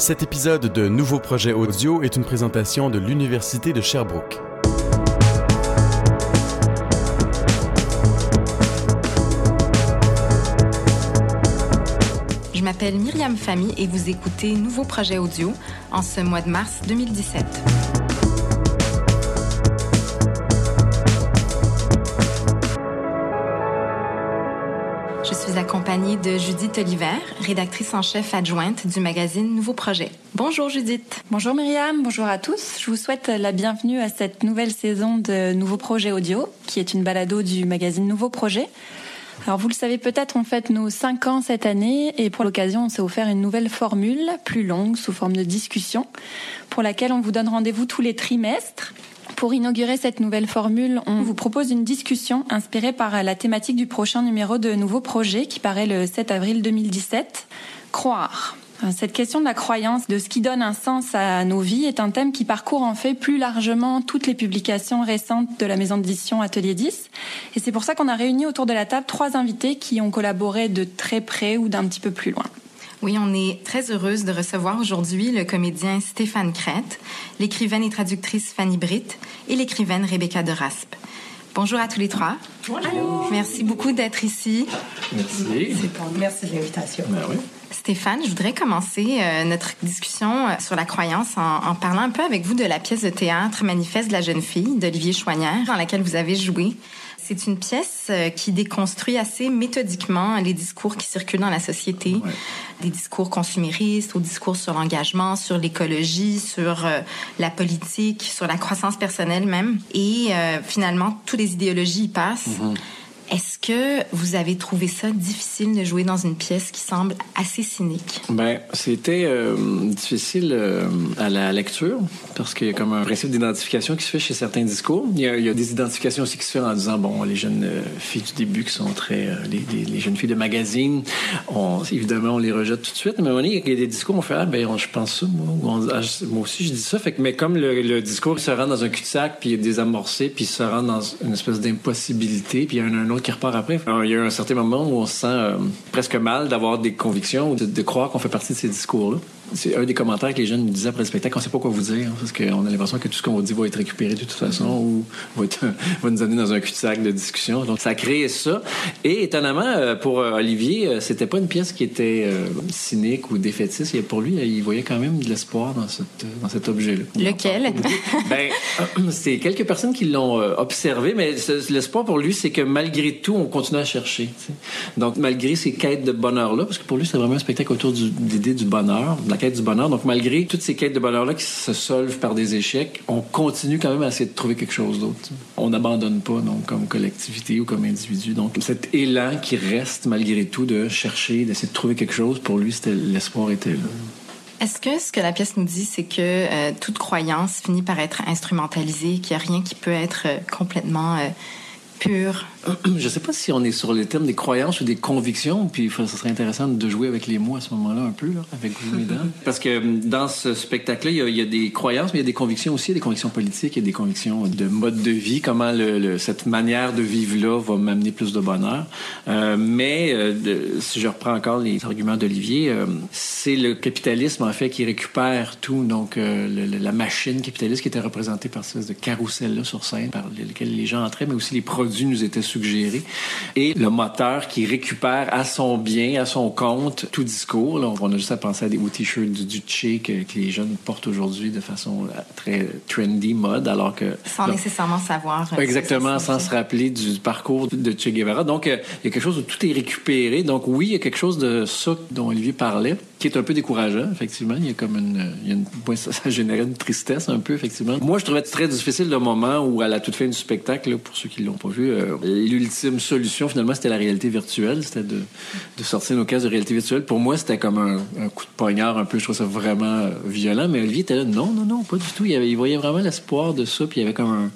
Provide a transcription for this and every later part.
Cet épisode de Nouveau Projet Audio est une présentation de l'Université de Sherbrooke. Je m'appelle Myriam Famy et vous écoutez Nouveau Projet Audio en ce mois de mars 2017. De Judith Oliver, rédactrice en chef adjointe du magazine Nouveau Projet. Bonjour Judith. Bonjour Myriam, bonjour à tous. Je vous souhaite la bienvenue à cette nouvelle saison de Nouveau Projet Audio, qui est une balado du magazine Nouveau Projet. Alors vous le savez peut-être, on fête nos 5 ans cette année et pour l'occasion, on s'est offert une nouvelle formule, plus longue, sous forme de discussion, pour laquelle on vous donne rendez-vous tous les trimestres. Pour inaugurer cette nouvelle formule, on vous propose une discussion inspirée par la thématique du prochain numéro de Nouveau Projet qui paraît le 7 avril 2017, Croire. Cette question de la croyance, de ce qui donne un sens à nos vies, est un thème qui parcourt en fait plus largement toutes les publications récentes de la maison d'édition Atelier 10. Et c'est pour ça qu'on a réuni autour de la table trois invités qui ont collaboré de très près ou d'un petit peu plus loin. Oui, on est très heureuse de recevoir aujourd'hui le comédien Stéphane Crête, l'écrivaine et traductrice Fanny Britt et l'écrivaine Rebecca de Raspe. Bonjour à tous les trois. Bonjour. Merci beaucoup d'être ici. Merci. Merci de l'invitation. Ben oui. Stéphane, je voudrais commencer euh, notre discussion euh, sur la croyance en, en, parlant un peu avec vous de la pièce de théâtre Manifeste de la jeune fille d'Olivier Chouanière, dans laquelle vous avez joué. C'est une pièce euh, qui déconstruit assez méthodiquement les discours qui circulent dans la société, ouais. des discours consuméristes, au discours sur l'engagement, sur l'écologie, sur euh, la politique, sur la croissance personnelle même. Et euh, finalement, toutes les idéologies y passent. Mm -hmm. Est-ce que vous avez trouvé ça difficile de jouer dans une pièce qui semble assez cynique? Ben, c'était euh, difficile euh, à la lecture parce qu'il y a comme un principe d'identification qui se fait chez certains discours. Il y, a, il des identifications aussi qui se font en disant, bon, les jeunes euh, filles du début qui sont très... Les, jeunes filles de magazine, évidemment, on les rejette tout de suite. Mais à un moment donné, il y a des discours, on fait, ah, ben, je pense ça, moi, ah, moi aussi, je dis ça. Mais comme le, discours se rend dans un cul-de-sac, puis il est désamorcé, puis se rend dans une espèce d'impossibilité, puis il y a un autre qui repart après. Il y a un certain moment où on se sent euh, presque mal d'avoir des convictions ou de, de croire qu'on fait partie de ces discours-là. C'est un des commentaires que les jeunes nous disaient après le spectacle. On ne sait pas quoi vous dire parce qu'on a l'impression que tout ce qu'on vous dit va être récupéré de toute façon ou va, être, va nous amener dans un cul-de-sac de discussion. Donc, ça a créé ça. Et étonnamment, euh, pour Olivier, c'était pas une pièce qui était euh, cynique ou défaitiste. Pour lui, il voyait quand même de l'espoir dans, cette, dans cet objet-là. Lequel? ben, c'est quelques personnes qui l'ont observé, mais l'espoir pour lui, c'est que malgré tout, on continue à chercher. T'sais. Donc, malgré ces quêtes de bonheur-là, parce que pour lui, c'est vraiment un spectacle autour de l'idée du bonheur, de la quête du bonheur. Donc, malgré toutes ces quêtes de bonheur-là qui se solvent par des échecs, on continue quand même à essayer de trouver quelque chose d'autre. On n'abandonne pas, donc, comme collectivité ou comme individu. Donc, cet élan qui reste, malgré tout, de chercher, d'essayer de trouver quelque chose, pour lui, l'espoir était là. Est-ce que ce que la pièce nous dit, c'est que euh, toute croyance finit par être instrumentalisée, qu'il n'y a rien qui peut être euh, complètement euh, pur. Je ne sais pas si on est sur le thème des croyances ou des convictions, puis ça serait intéressant de jouer avec les mots à ce moment-là un peu, là, avec vous, mesdames. Parce que dans ce spectacle-là, il, il y, a des croyances, mais il y a des convictions aussi, il y a des convictions politiques, il y a des convictions de mode de vie, comment le, le, cette manière de vivre-là va m'amener plus de bonheur. Euh, mais euh, de, si je reprends encore les arguments d'Olivier, euh, c'est le capitalisme, en fait, qui récupère tout, donc euh, le, la machine capitaliste qui était représentée par ce de carrousel-là sur scène, par lequel les gens entraient, mais aussi les produits nous était suggéré. Et le moteur qui récupère à son bien, à son compte, tout discours. Là, on a juste à penser à des t-shirts du Duce que, que, les jeunes portent aujourd'hui de façon très trendy, mode, alors que... Sans donc, nécessairement savoir. Exactement, sans se rappeler du parcours de Che Guevara. Donc, euh, il y a quelque chose où tout est récupéré. Donc, oui, il y a quelque chose de ça dont Olivier parlait, qui est un peu décourageant, effectivement. Il y a comme une... Il y a une ça, générait une tristesse un peu, effectivement. Moi, je trouvais très difficile le moment où, à la toute fin du spectacle, là, pour ceux qui l'ont pas vu, euh, l'ultime solution, finalement, c'était la réalité virtuelle. C'était de, de, sortir nos cases de réalité virtuelle. Pour moi, c'était comme un, un, coup de poignard un peu. Je trouvais ça vraiment euh, violent. Mais Olivier était là, non, non, non, pas du tout. Il, avait, il voyait vraiment l'espoir de ça. Puis il y avait comme un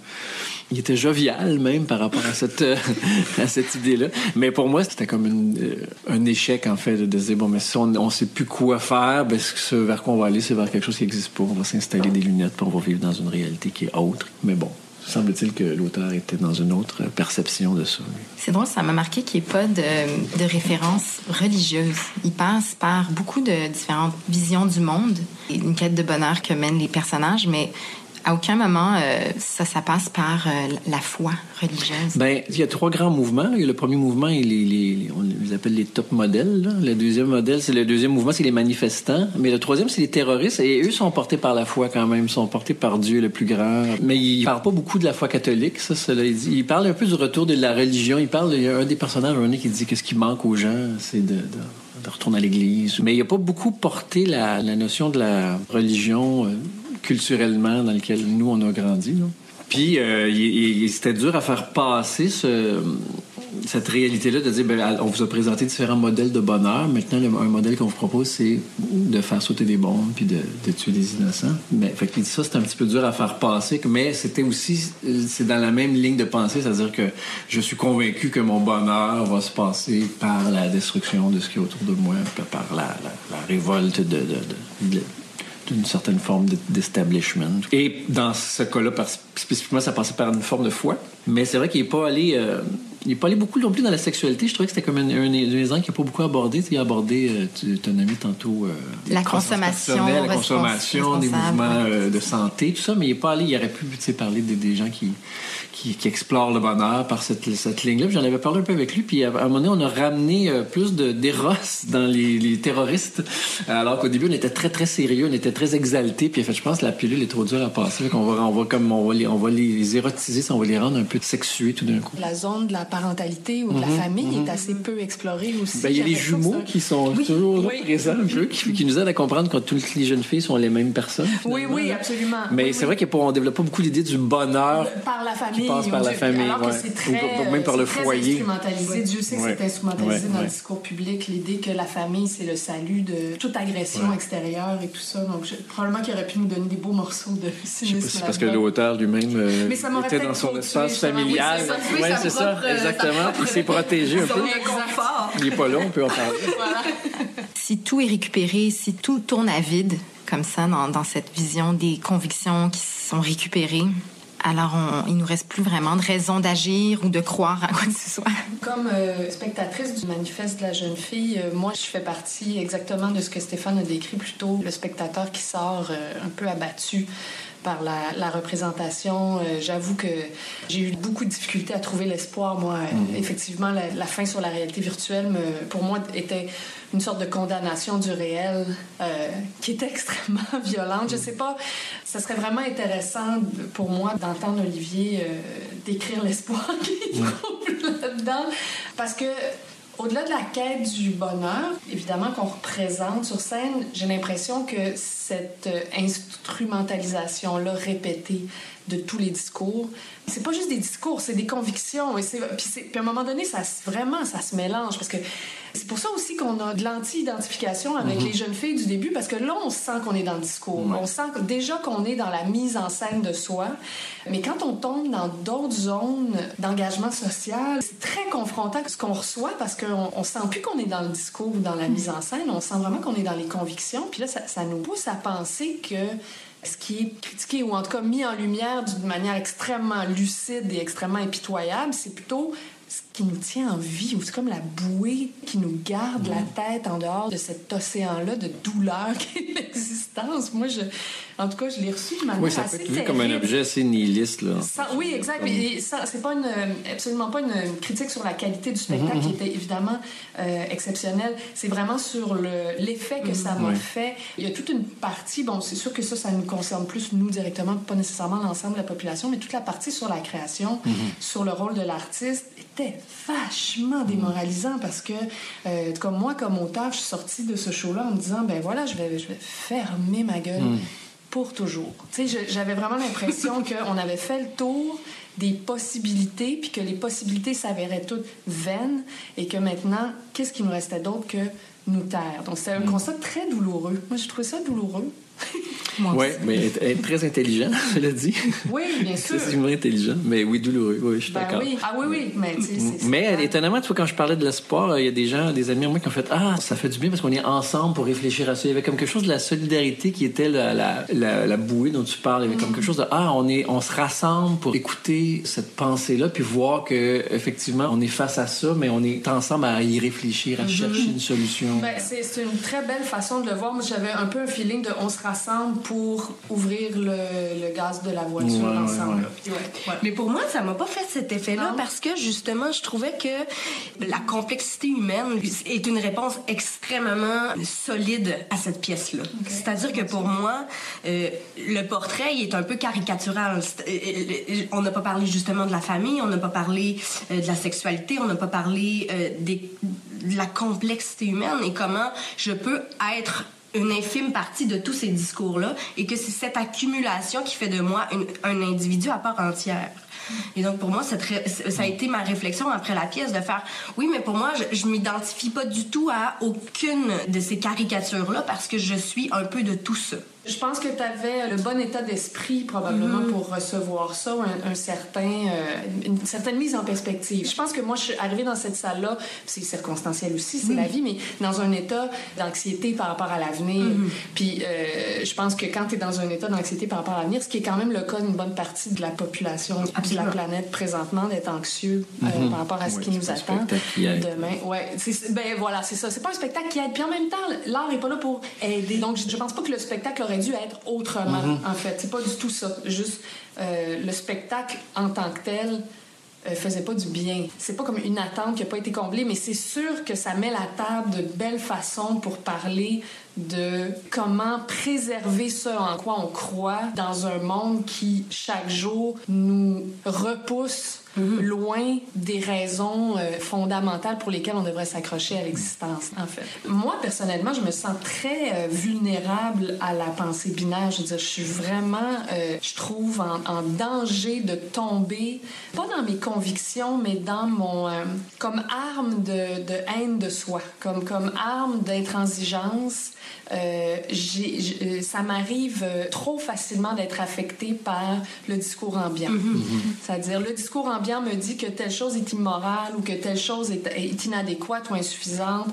il était jovial même par rapport à cette, euh, à cette idée-là. Mais pour moi, c'était comme euh, un échec, en fait, de, dire, bon, mais si on ne sait plus quoi faire, ben, ce vers quoi on va aller, c'est vers quelque chose qui n'existe pas. On va s'installer des lunettes, va vivre dans une réalité qui est autre. Mais bon, semble-t-il que l'auteur était dans une autre perception de ça. C'est drôle, ça m'a marqué qu'il n'y ait pas de, de référence religieuse. Il passe par beaucoup de différentes visions du monde, une quête de bonheur que mènent les personnages, mais à aucun moment, euh, ça, passe par euh, la foi religieuse. Ben, il y a trois grands mouvements. Le premier mouvement, est- les- on les appelle les top modèles. Le deuxième modèle, c'est le deuxième mouvement, c'est les manifestants. Mais le troisième, c'est les terroristes. Et eux sont portés par la foi quand même, sont portés par Dieu le plus grand. Mais ils parlent pas beaucoup de la foi catholique, ça, cela. Ils parlent un peu du retour de la religion. Ils parlent, il y a un des personnages, un qui dit que ce qui manque aux gens, c'est de, retourner à l'église. Mais il n'a pas beaucoup porté la, la notion de la religion euh, culturellement dans lequel nous, on a grandi. Puis, euh, c'était dur à faire passer ce, cette réalité-là de dire, ben, on vous a présenté différents modèles de bonheur. Maintenant, un modèle qu'on vous propose, c'est de faire sauter des bombes puis de, tuer des innocents. Mais, que ça, c'est un petit peu dur à faire passer. Mais c'était aussi, c'est dans la même ligne de pensée, c'est-à-dire que je suis convaincu que mon bonheur va se passer par la destruction de ce qui est autour de moi, par la, la- révolte de- de d'une certaine forme d'establishment. Et dans ce cas-là, spécifiquement, ça passait par une forme de foi. Mais c'est vrai qu'il n'est pas allé... euh, il n'est pas allé beaucoup non plus dans la sexualité. Je trouvais que c'était comme un, un des qu'il n'a pas beaucoup abordé. Tu il a abordé, euh, tu ton ami tantôt... euh, La consommation La consommation, des mouvements euh, de santé, tout ça. Mais il n'est pas allé... Il aurait pu tu sais, parler des, des gens qui, qui, qui explorent le bonheur par cette, cette ligne-là. J'en avais parlé un peu avec lui. Puis à, un moment donné, on a ramené euh, plus de d'éros dans les, les terroristes. Alors qu'au début, on était très, très sérieux, on était très exalté. Puis en fait, je pense que la pilule est trop dure à passer. Qu'on va, on va, comme, on va, les, on va les érotiser, ça, on va les rendre un peu sexués tout d'un coup. La zone de la parentalité ou de la famille est assez peu explorée aussi. Mhm, Ben, il y a les jumeaux qui sont Oui, toujours oui. présents un peu, qui, qui nous aident à comprendre que toutes les jeunes filles sont les mêmes personnes. Oui, finalement, oui, absolument. Mais Oui, c'est vrai qu'on développe pas beaucoup l'idée du bonheur. Par la famille. Passe par la Dieu- famille, Alors que c'est Ou très, même par le c'est très foyer. instrumentalisé. Dieu sait que Ouais. c'est instrumentalisé Ouais, dans ouais. le discours public, l'idée que la famille, c'est le salut de toute agression extérieure et tout ça. Donc, je- probablement qu'il aurait pu nous donner des beaux morceaux de Je sais cynisme. pas parce que l'auteur lui-même euh, Mais ça m'aurait était dans son espace m'aurait- oui, familial. c'est ça, euh, exactement. Il s'est protégé un peu. Il est pas là, on peut en parler. Si tout est récupéré, si tout tourne à vide, comme ça, dans, dans cette vision des convictions qui sont récupérées, alors on, il nous reste plus vraiment de raison d'agir ou de croire à quoi que ce soit. Comme euh, spectatrice du manifeste de la jeune fille, euh, moi, je fais partie exactement de ce que Stéphane a décrit plus tôt, le spectateur qui sort euh, un peu abattu par la, la représentation. Euh, J'avoue que j'ai eu beaucoup de difficultés à trouver l'espoir. Moi, Euh, effectivement, la, la fin sur la réalité virtuelle, me- pour moi, était une sorte de condamnation du réel euh, qui était extrêmement violente. Je sais pas, ça serait vraiment intéressant pour moi d'entendre Olivier euh, décrire l'espoir qu'il trouve là-dedans. Parce que au-delà de la quête du bonheur, évidemment qu'on représente sur scène, j'ai l'impression que cette euh, instrumentalisation-là répétée de tous les discours, c'est pas juste des discours, c'est des convictions. Et puis, puis à un moment donné, ça, se- vraiment, ça se mélange. Parce que c'est pour ça aussi qu'on a de l'anti-identification avec les jeunes filles du début, parce que là, on sent qu'on est dans le discours. On sent que- déjà qu'on est dans la mise en scène de soi. Mais quand on tombe dans d'autres zones d'engagement social, c'est très confrontant ce qu'on reçoit parce qu'on on sent plus qu'on est dans le discours ou dans la mise en scène. On sent vraiment qu'on est dans les convictions. Puis là, ça, ça nous pousse à penser que ce qui est critiqué ou en tout cas mis en lumière d'une manière extrêmement lucide et extrêmement impitoyable, c'est plutôt ce qui nous tient en vie, ou c'est comme la bouée qui nous garde la tête en dehors de cet océan-là de douleur qui est l'existence. Moi, je, en tout cas, je l'ai reçu de manière Oui, ça peut assez être vu comme un objet assez nihiliste. Là. Oui, exact. Ça, c'est pas une, absolument pas une critique sur la qualité du spectacle qui était évidemment euh, exceptionnelle. C'est vraiment sur le- l'effet que ça m'a fait. Il y a toute une partie, bon, c'est sûr que ça, ça nous concerne plus nous directement, pas nécessairement l'ensemble de la population, mais toute la partie sur la création, sur le rôle de l'artiste était vachement démoralisant parce que, euh, comme moi, comme auteur, je suis sortie de ce show-là en me disant, ben voilà, je vais, je vais fermer ma gueule pour toujours. Tu sais, je- j'avais vraiment l'impression qu'on avait fait le tour des possibilités, puis que les possibilités s'avéraient toutes vaines, et que maintenant, qu'est-ce qui nous restait d'autre que nous taire? Donc, c'était un constat très douloureux. Moi, j'ai trouvé ça douloureux. Oui, mais être, très intelligent, cela dit. Oui, bien sûr. c'est vrai intelligent, mais oui, douloureux. Oui, je suis ben d'accord. Oui. Ah oui, oui, mais Mais étonnamment, tu vois, quand je parlais de l'espoir, il y a des gens, des amis à moi qui ont fait Ah, ça fait du bien parce qu'on est ensemble pour réfléchir à ça. Il y avait comme quelque chose de la solidarité qui était la, la, la, bouée dont tu parles. Il y avait comme quelque chose de Ah, on, est, on se rassemble pour écouter cette pensée-là, puis voir que effectivement, on est face à ça, mais on est ensemble à y réfléchir, à mm-hmm. chercher une solution. Ben, c'est une très belle façon de le voir. Moi, j'avais un peu un feeling de on se rassemble pour ouvrir le, le gaz de la voiture ensemble. Mais pour moi, ça m'a pas fait cet effet-là parce que justement, je trouvais que la complexité humaine est une réponse extrêmement solide à cette pièce-là. C'est-à-dire que pour moi, euh, le portrait il est un peu caricatural. Euh, euh, on n'a pas parlé justement de la famille, on n'a pas parlé de la sexualité, on n'a pas parlé des, de la complexité humaine et comment je peux être une infime partie de tous ces discours-là et que c'est cette accumulation qui fait de moi un individu à part entière. Et donc, pour moi, ça a été ma réflexion après la pièce de faire oui, mais pour moi, je, je m'identifie pas du tout à aucune de ces caricatures-là parce que je suis un peu de tout ça. Je pense que tu avais le bon état d'esprit probablement mm-hmm. pour recevoir ça, un, certain, euh, une certaine mise en perspective. Je pense que moi, je suis arrivée dans cette salle-là, c'est circonstanciel aussi, c'est la vie, mais dans un état d'anxiété par rapport à l'avenir. Mm-hmm. Puis euh, je pense que quand tu es dans un état d'anxiété par rapport à l'avenir, ce qui est quand même le cas d'une bonne partie de la population de la planète présentement, d'être anxieux euh, par rapport à ce qui nous attend demain. Ouais, ben voilà, c'est ça. C'est pas un spectacle qui aide. Puis en même temps, l'art est pas là pour aider. Donc je, je pense pas que le spectacle aurait dû être autrement, mhm. en fait. C'est pas du tout ça. Juste euh, le spectacle en tant que tel euh, faisait pas du bien. C'est pas comme une attente qui a pas été comblée, mais c'est sûr que ça met la table de belle façon pour parler de comment préserver ce en quoi on croit dans un monde qui, chaque jour, nous repousse Mhm. loin des raisons euh, fondamentales pour lesquelles on devrait s'accrocher à l'existence, en fait. Moi, personnellement, je me sens très euh, vulnérable à la pensée binaire. Je veux dire, je suis vraiment, euh, je trouve, en, danger de tomber, pas dans mes convictions, mais dans mon... comme arme de, de, haine de soi, comme, comme arme d'intransigeance. J ça m'arrive trop facilement d'être affectée par le discours ambiant. Mhm. C'est-à-dire, le discours ambiant me dit que telle chose est immorale ou que telle chose est, est inadéquate ou insuffisante.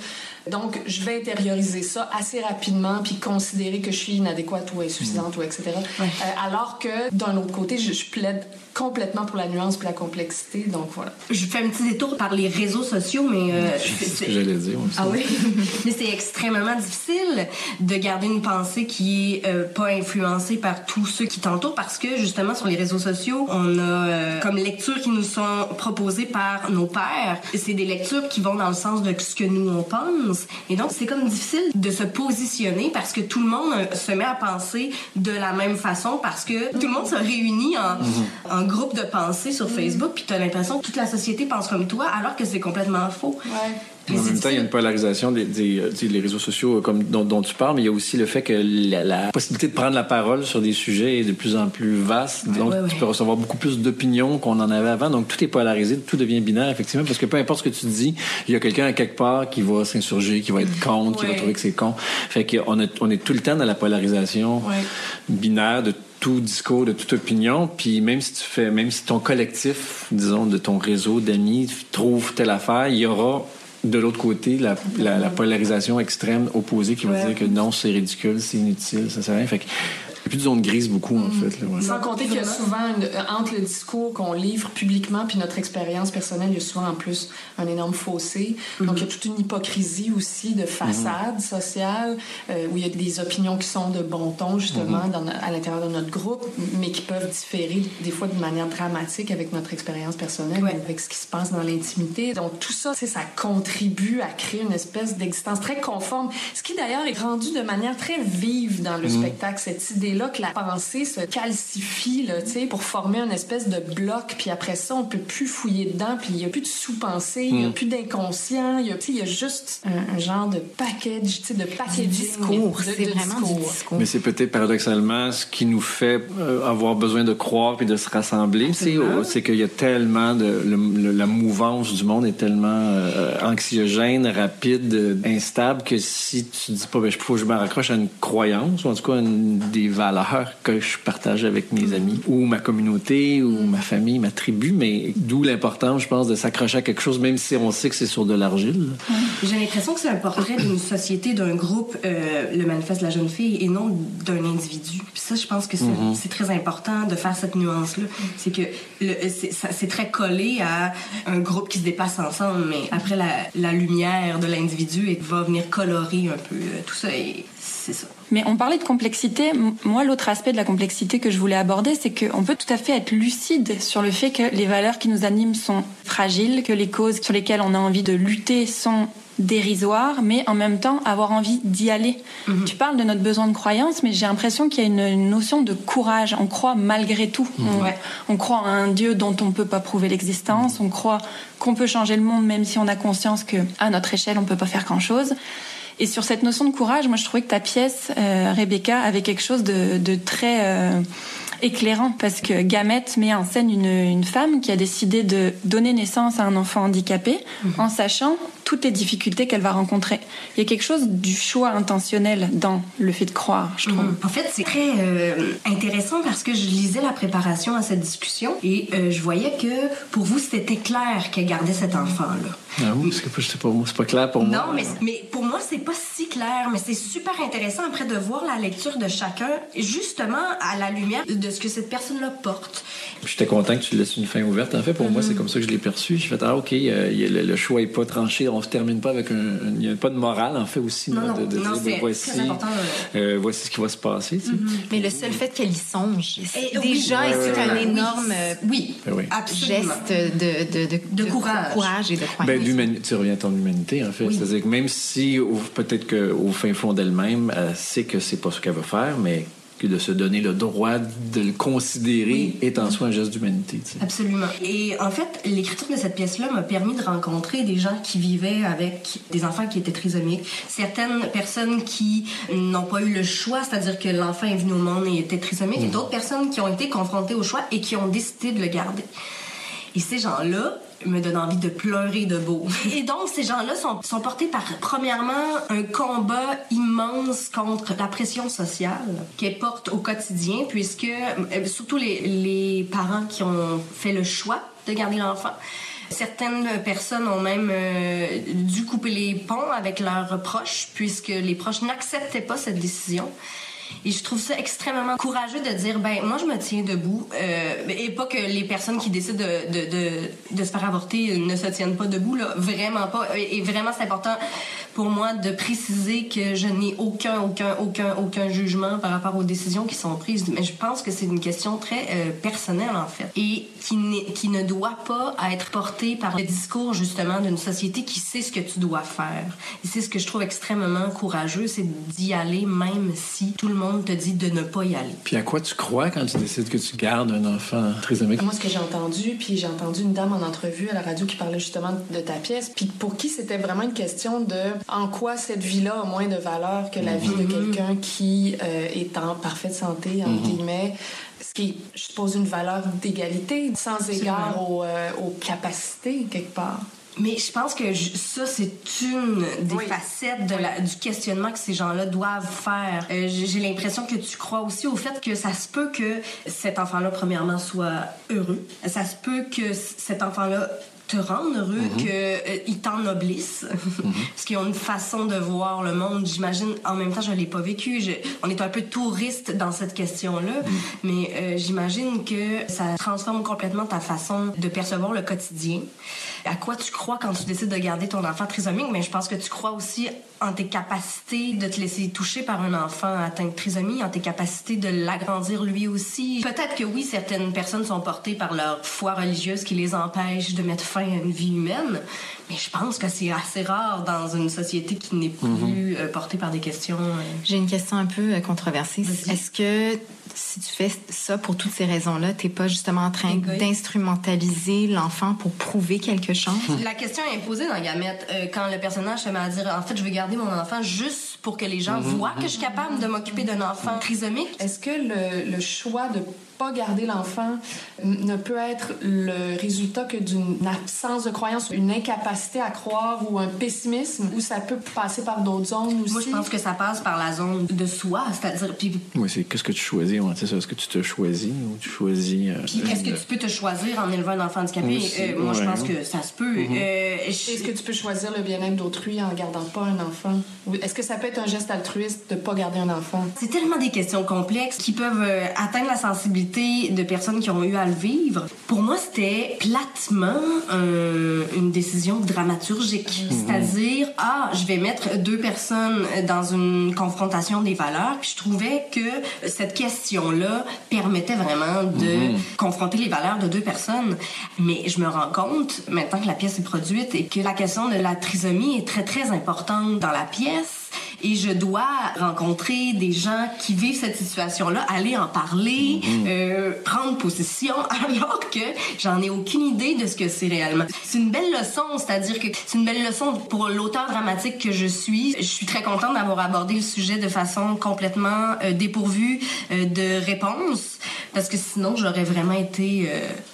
Donc, je vais intérioriser ça assez rapidement puis considérer que je suis inadéquate ou insuffisante ou etc. Euh, alors que, d'un autre côté, je, je plaide complètement pour la nuance et la complexité. Donc voilà. Je fais un petit détour par les réseaux sociaux, mais euh, c'est ce que j'allais dire aussi. Ah oui, mais c'est extrêmement difficile de garder une pensée qui est euh, pas influencée par tous ceux qui t'entourent parce que justement sur les réseaux sociaux, on a euh, comme lectures qui nous sont proposées par nos pères. C'est des lectures qui vont dans le sens de ce que nous on pense, et donc c'est comme difficile de se positionner parce que tout le monde se met à penser de la même façon parce que tout le monde se réunit en, mm-hmm. en groupe de pensée sur Facebook, puis tu as l'impression que toute la société pense comme toi, alors que c'est complètement faux. En même temps, il y a une polarisation des, des, réseaux sociaux euh, comme dont, tu parles, mais il y a aussi le fait que la, possibilité de prendre la parole sur des sujets est de plus en plus vaste. donc, tu peux recevoir beaucoup plus d'opinions qu'on en avait avant. Donc, tout est polarisé, tout devient binaire, effectivement, parce que peu importe ce que tu dis, il y a quelqu'un à quelque part qui va s'insurger, qui va être contre, qui va trouver que c'est con. Fait qu'on on est tout le temps dans la polarisation binaire de tout discours, de toute opinion. Puis même si tu fais, même si ton collectif, disons, de ton réseau d'amis trouve telle affaire, il y aura de l'autre côté la, la, polarisation extrême opposée qui va dire que non, c'est ridicule, c'est inutile, ça sert à rien. Fait que plus de zone grise beaucoup, en fait. Sans compter qu'il y a souvent, euh, entre le discours qu'on livre publiquement puis notre expérience personnelle, il y a souvent en plus un énorme fossé. Mm-hmm. Donc, il y a toute une hypocrisie aussi de façade mm-hmm. sociale euh, où il y a des opinions qui sont de bon ton, justement, dans, à l'intérieur de notre groupe, mais qui peuvent différer des fois de manière dramatique avec notre expérience personnelle, avec ce qui se passe dans l'intimité. Donc, tout ça, ça contribue à créer une espèce d'existence très conforme, ce qui d'ailleurs est rendu de manière très vive dans le spectacle, cette idée là que la pensée se calcifie là, pour former une espèce de bloc, puis après ça, on peut plus fouiller dedans, puis il n'y a plus de sous-pensée, il n'y a plus d'inconscient, il y, a juste un, genre de package, de packaging. discours, c'est vraiment du discours. Mais c'est peut-être paradoxalement ce qui nous fait euh, avoir besoin de croire puis de se rassembler, c'est qu'il y a tellement de... la mouvance du monde est tellement euh, anxiogène, rapide, instable, que si tu dis pas, ben, je, faut que je me raccroche à une croyance, ou en tout cas une, des valeurs que je partage avec mes amis ou ma communauté ou ma famille, ma tribu, mais d'où l'importance, je pense, de s'accrocher à quelque chose, même si on sait que c'est sur de l'argile. J'ai l'impression que c'est un portrait d'une société, d'un groupe, euh, le manifeste de la jeune fille, et non d'un individu. Puis ça, je pense que c'est Mm-hmm. très important de faire cette nuance-là. C'est que c'est très collé à un groupe qui se dépasse ensemble, mais après, la, la lumière de l'individu va venir colorer un peu euh, tout ça, et c'est ça. Mais on parlait de complexité. Moi, l'autre aspect de la complexité que je voulais aborder, c'est qu'on peut tout à fait être lucide sur le fait que les valeurs qui nous animent sont fragiles, que les causes sur lesquelles on a envie de lutter sont dérisoires, mais en même temps avoir envie d'y aller. Tu parles de notre besoin de croyance, mais j'ai l'impression qu'il y a une, une notion de courage. On croit malgré tout. On, Ouais. on croit à un Dieu dont on ne peut pas prouver l'existence. On croit qu'on peut changer le monde, même si on a conscience que à notre échelle, on peut pas faire grand-chose. Et sur cette notion de courage, moi je trouvais que ta pièce, euh, Rebecca, avait quelque chose de, de très euh, éclairant parce que Gamette met en scène une, une femme qui a décidé de donner naissance à un enfant handicapé en sachant toutes les difficultés qu'elle va rencontrer. Il y a quelque chose du choix intentionnel dans le fait de croire, je trouve. En fait, c'est très euh, intéressant parce que je lisais la préparation à cette discussion et euh, je voyais que pour vous, c'était clair qu'elle gardait cet enfant-là. Ah oui, parce que sais pas, c'est pas clair pour moi. Non, mais, mais pour moi, c'est pas si clair, mais c'est super intéressant après de voir la lecture de chacun, justement à la lumière de ce que cette personne-là porte. J'étais content que tu laisses une fin ouverte. En fait, pour moi, c'est comme ça que je l'ai perçu. J'ai fait, ah, OK, euh, il y a le, le choix est pas tranché. On se termine pas avec un. Il n'y a pas de morale, en fait, aussi. Non, là, non, de, de non, dire, ben, voici, très important, euh, voici ce qui va se passer. sais. Mais le seul fait qu'elle y songe, Et déjà, c'est un énorme euh, Oui, Ben geste de, de, de, De courage. et de croyance. Ben, l'humanité, tu reviens à ton humanité, en fait. Oui. C'est-à-dire que même si, peut-être qu'au fin fond d'elle-même, elle sait que c'est pas ce qu'elle veut faire, mais que de se donner le droit de le considérer Oui. est en soi un geste d'humanité. tu sais. Absolument. Et en fait, l'écriture de cette pièce-là m'a permis de rencontrer des gens qui vivaient avec des enfants qui étaient trisomiques. Certaines personnes qui n'ont pas eu le choix, c'est-à-dire que l'enfant est venu au monde et était trisomique, et d'autres personnes qui ont été confrontées au choix et qui ont décidé de le garder. Et ces gens-là me donnent envie de pleurer de beau. Et donc, ces gens-là sont, sont portés par, premièrement, un combat immense contre la pression sociale qu'elles portent au quotidien, puisque, euh, surtout les, les parents qui ont fait le choix de garder l'enfant, Certaines personnes ont même euh, dû couper les ponts avec leurs proches puisque les proches n'acceptaient pas cette décision. Et je trouve ça extrêmement courageux de dire, ben moi je me tiens debout, euh, et pas que les personnes qui décident de, de, de, de se faire avorter ne se tiennent pas debout, là, vraiment pas. Et vraiment c'est important pour moi de préciser que je n'ai aucun, aucun, aucun, aucun jugement par rapport aux décisions qui sont prises. Mais je pense que c'est une question très euh, personnelle en fait, et qui, qui ne doit pas être portée par le discours justement d'une société qui sait ce que tu dois faire. Et c'est ce que je trouve extrêmement courageux, c'est d'y aller même si tout le monde te dit de ne pas y aller. Puis à quoi tu crois quand tu décides que tu gardes un enfant trisomique? Moi, ce que j'ai entendu, puis j'ai entendu une dame en entrevue à la radio qui parlait justement de ta pièce, puis pour qui c'était vraiment une question de en quoi cette vie-là a moins de valeur que la vie de quelqu'un qui euh, est en parfaite santé, entre guillemets. Ce qui est, je suppose, une valeur d'égalité, sans égard aux, euh, aux capacités, quelque part. Mais je pense que je- ça, c'est une des Oui. facettes de la- du questionnement que ces gens-là doivent faire. Euh, j'ai l'impression que tu crois aussi au fait que ça se peut que cet enfant-là, premièrement, soit heureux. Ça se peut que cet enfant-là te rende heureux, qu'il t'ennoblisse. Parce qu'ils ont une façon de voir le monde. J'imagine, en même temps, je l'ai pas vécu. Je- on est un peu touriste dans cette question-là. Mais euh, j'imagine que ça transforme complètement ta façon de percevoir le quotidien. À quoi tu crois quand tu décides de garder ton enfant trisomique? Mais je pense que tu crois aussi en tes capacités de te laisser toucher par un enfant atteint de trisomie, en tes capacités de l'agrandir lui aussi. Peut-être que oui, certaines personnes sont portées par leur foi religieuse qui les empêche de mettre fin à une vie humaine, mais je pense que c'est assez rare dans une société qui n'est plus euh, portée par des questions. euh, J'ai une question un peu euh, controversée. Est-ce que si tu fais ça pour toutes ces raisons-là, t'es pas justement en train d'instrumentaliser l'enfant pour prouver quelque chose? La question est posée dans Gamette euh, quand le personnage se met à dire en fait je veux garder mon enfant juste pour que les gens voient que je suis capable de m'occuper d'un enfant trisomique. Est-ce que le, le choix de pas garder l'enfant ne peut être le résultat que d'une absence de croyance, une incapacité à croire ou un pessimisme, ou ça peut passer par d'autres zones aussi? Moi, je pense que ça passe par la zone de soi, c'est-à-dire... Puis... Oui, c'est qu'est-ce que tu choisis. Est-ce que tu te choisis ou tu choisis... Euh, puis est-ce que tu peux te choisir en élevant un enfant handicapé? Euh, moi, je pense que ça se peut. Mm-hmm. Euh, est-ce que tu peux choisir le bien-être d'autrui en gardant pas un enfant? Est-ce que ça peut être un geste altruiste de pas garder un enfant? C'est tellement des questions complexes qui peuvent atteindre la sensibilité de personnes qui ont eu à le vivre. Pour moi, c'était platement une décision dramaturgique. Mm-hmm. C'est-à-dire, ah, je vais mettre deux personnes dans une confrontation des valeurs, puis je trouvais que cette question-là permettait vraiment de mm-hmm. confronter les valeurs de deux personnes. Mais je me rends compte, maintenant que la pièce est produite, et que la question de la trisomie est très, très importante dans la pièce et je dois rencontrer des gens qui vivent cette situation-là, aller en parler, mhm. euh, prendre position, alors que j'en ai aucune idée de ce que c'est réellement. C'est une belle leçon, c'est-à-dire que c'est une belle leçon pour l'auteur dramatique que je suis. Je suis très contente d'avoir abordé le sujet de façon complètement euh, dépourvue euh, de réponses, parce que sinon j'aurais vraiment été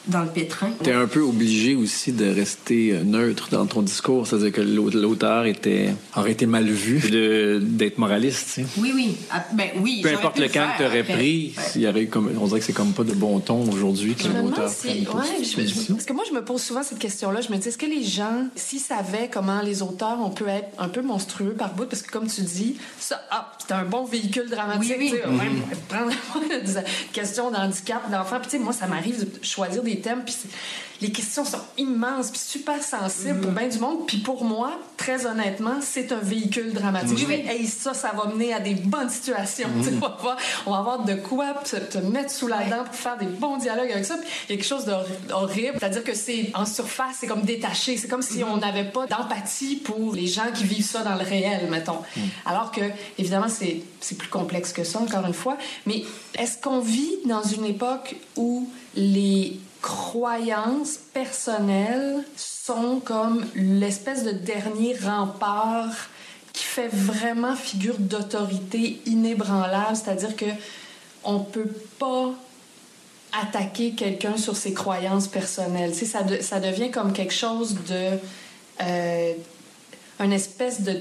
dans le pétrin. Tu es un peu obligé aussi de rester neutre dans ton discours, c'est-à-dire que l'auteur était aurait été mal vu de d'être moraliste. Oui, oui. Ah, ben, oui. Peu importe le camp que tu aurais pris, il y avait comme, on dirait que c'est comme pas de bon ton aujourd'hui que l'auteur si, Parce que moi, je me pose souvent cette question-là. Je me dis, est-ce que les gens, s'ils savaient comment les auteurs, on peut être un peu monstrueux par bout, parce que comme tu dis, ça, ah, c'est un bon véhicule dramatique. Oui, oui. Mm-hmm. prendre des questions d'handicap, d'enfant. Puis, moi, ça m'arrive de choisir des thèmes, puis les questions sont immenses puis super sensibles pour mm-hmm. bien du monde. Puis pour moi, très honnêtement, c'est un véhicule dramatique. Je vais, hey, ça, ça va mener à des bonnes situations. Mm-hmm. on va avoir de quoi te, mettre sous la dent pour faire des bons dialogues avec ça. Puis il y a quelque chose d'horrible. C'est-à-dire que c'est en surface, c'est comme détaché. C'est comme si mm-hmm. on n'avait pas d'empathie pour les gens qui vivent ça dans le réel, mettons. Mm. Alors que, évidemment, c'est plus complexe que ça, encore une fois. Mais est-ce qu'on vit dans une époque où les croyances personnelles sont comme l'espèce de dernier rempart qui fait vraiment figure d'autorité inébranlable, c'est-à-dire que on peut pas attaquer quelqu'un sur ses croyances personnelles. Ça, ça devient comme quelque chose de euh, une espèce de,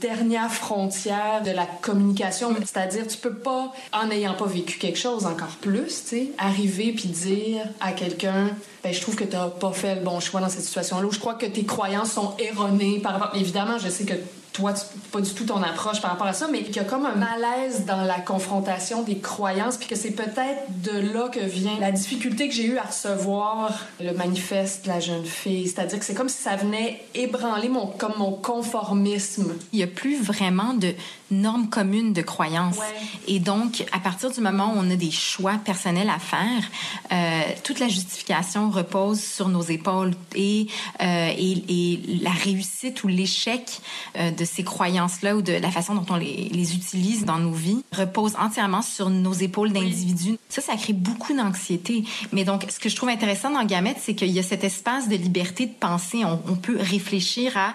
dernière frontière de la communication. C'est-à-dire, tu peux pas, en n'ayant pas vécu quelque chose encore plus, tu arriver puis dire à quelqu'un, ben, je trouve que tu n'as pas fait le bon choix dans cette situation-là, je crois que tes croyances sont erronées par rapport. Évidemment, je sais que toi, pas du tout ton approche par rapport à ça, mais qu'il y a comme un malaise dans la confrontation des croyances, puis que c'est peut-être de là que vient la difficulté que j'ai eue à recevoir le manifeste de la jeune fille. C'est-à-dire que c'est comme si ça venait ébranler mon, comme mon conformisme. Il n'y a plus vraiment de normes communes de croyances. Et donc, à partir du moment où on a des choix personnels à faire, euh, toute la justification repose sur nos épaules et, euh, et, et, la réussite ou l'échec euh, de ces croyances-là ou de la façon dont on les, les, utilise dans nos vies repose entièrement sur nos épaules d'individus. Ça, ça crée beaucoup d'anxiété. Mais donc, ce que je trouve intéressant dans Gamette, c'est qu'il y a cet espace de liberté de penser. On, on peut réfléchir à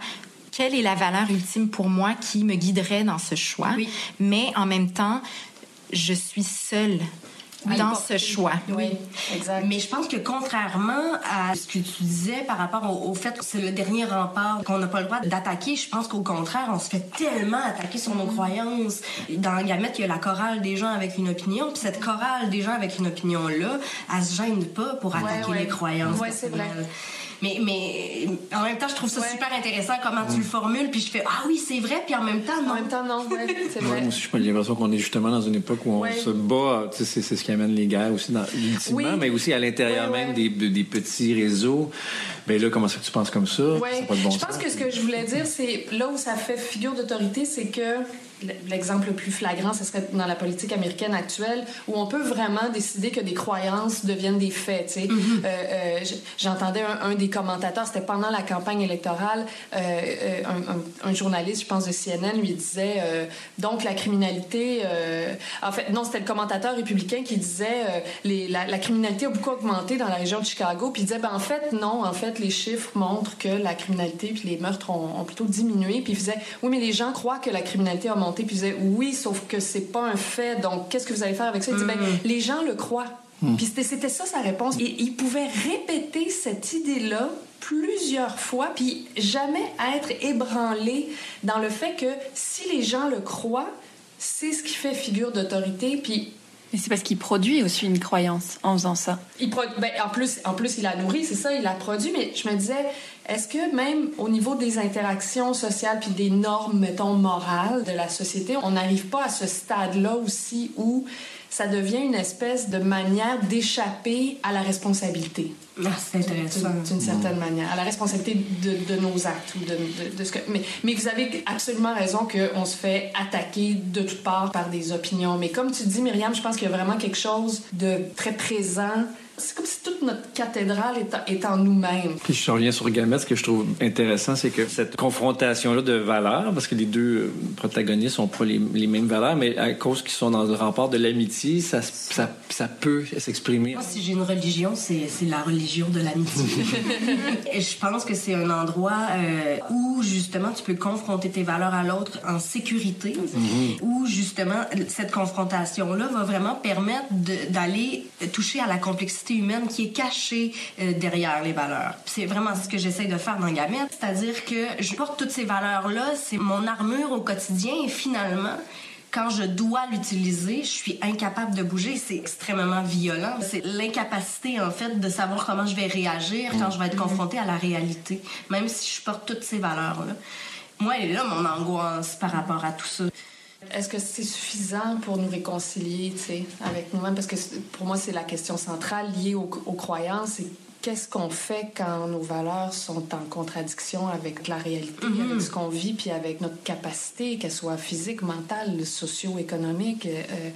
quelle est la valeur ultime pour moi qui me guiderait dans ce choix. Mais en même temps, je suis seule dans ce choix. Oui, exact. Mais je pense que contrairement à ce que tu disais par rapport au, fait que c'est le dernier rempart qu'on n'a pas le droit d'attaquer, je pense qu'au contraire, on se fait tellement attaquer sur nos croyances. Dans la gamette, il y a la chorale des gens avec une opinion, puis cette chorale des gens avec une opinion-là, elle se gêne pas pour attaquer les croyances. Oui, c'est vrai. Mais, mais en même temps, je trouve ça super intéressant comment tu le formules, puis je fais Ah oui, c'est vrai, puis en même temps, non. En même temps, non, c'est vrai. Moi aussi, j'ai l'impression qu'on est justement dans une époque où on se bat. C'est ce qui amène les guerres aussi, dans, ultimement, mais aussi à l'intérieur même des, des, petits réseaux. Ben là, comment ça que tu penses comme ça? Pas de bon je pense que ce que je voulais dire, c'est là où ça fait figure d'autorité, c'est que l'exemple le plus flagrant, ce serait dans la politique américaine actuelle, où on peut vraiment décider que des croyances deviennent des faits. Mm-hmm. Euh, euh, j'entendais un, des commentateurs, c'était pendant la campagne électorale, euh, un, journaliste, je pense, de CNN, lui disait donc la criminalité. en fait, non, c'était le commentateur républicain qui disait les, la, criminalité a beaucoup augmenté dans la région de Chicago, puis il disait ben, en fait, non, en fait, les chiffres montrent que la criminalité puis les meurtres ont, ont plutôt diminué, puis il faisait oui, mais les gens croient que la criminalité a monté puis il disait oui, sauf que c'est pas un fait. Donc, qu'est-ce que vous allez faire avec ça? Il dit ben, mm. les gens le croient. Hmm. Puis c'était ça sa réponse. Et il pouvait répéter cette idée-là plusieurs fois, puis jamais être ébranlé dans le fait que si les gens le croient, c'est ce qui fait figure d'autorité, puis mais c'est parce qu'il produit aussi une croyance en faisant ça. Il ben, en, plus, en plus, il a nourri, c'est ça, il a produit. Mais je me disais, est-ce que même au niveau des interactions sociales puis des normes, mettons, morales de la société, on n'arrive pas à ce stade-là aussi où ça devient une espèce de manière d'échapper à la responsabilité. Ah, c'est intéressant. D'une certaine manière, à la responsabilité de, de nos actes. Ou de, de, ce que... mais, mais vous avez absolument raison qu'on se fait attaquer de toutes parts par des opinions. Mais comme tu dis, Myriam, je pense qu'il y a vraiment quelque chose de très présent c'est comme si toute notre cathédrale est, en nous-mêmes. Puis je reviens sur Gamette, ce que je trouve intéressant, c'est que cette confrontation-là de valeurs, parce que les deux euh, protagonistes n'ont pas les, mêmes valeurs, mais à cause qu'ils sont dans le rempart de l'amitié, ça, ça, ça, peut s'exprimer. Moi, si j'ai une religion, c'est la religion de l'amitié. Et je pense que c'est un endroit euh, où, justement, tu peux confronter tes valeurs à l'autre en sécurité, mm-hmm. où, justement, cette confrontation-là va vraiment permettre d'aller toucher à la complexité humaine qui est cachée euh, derrière les valeurs. C'est vraiment ce que j'essaie de faire dans Gamette, c'est-à-dire que je porte toutes ces valeurs-là, c'est mon armure au quotidien et finalement, quand je dois l'utiliser, je suis incapable de bouger. C'est extrêmement violent. C'est l'incapacité, en fait, de savoir comment je vais réagir quand je vais être confrontée à la réalité, même si je porte toutes ces valeurs-là. Moi, elle est là, mon angoisse par rapport à tout ça. Est-ce que c'est suffisant pour nous réconcilier avec nous-mêmes? Parce que pour moi, c'est la question centrale liée aux, croyances. qu'est-ce qu'on fait quand nos valeurs sont en contradiction avec la réalité, mm-hmm. avec ce qu'on vit, puis avec notre capacité, qu'elle soit physique, mentale, socio-économique, euh,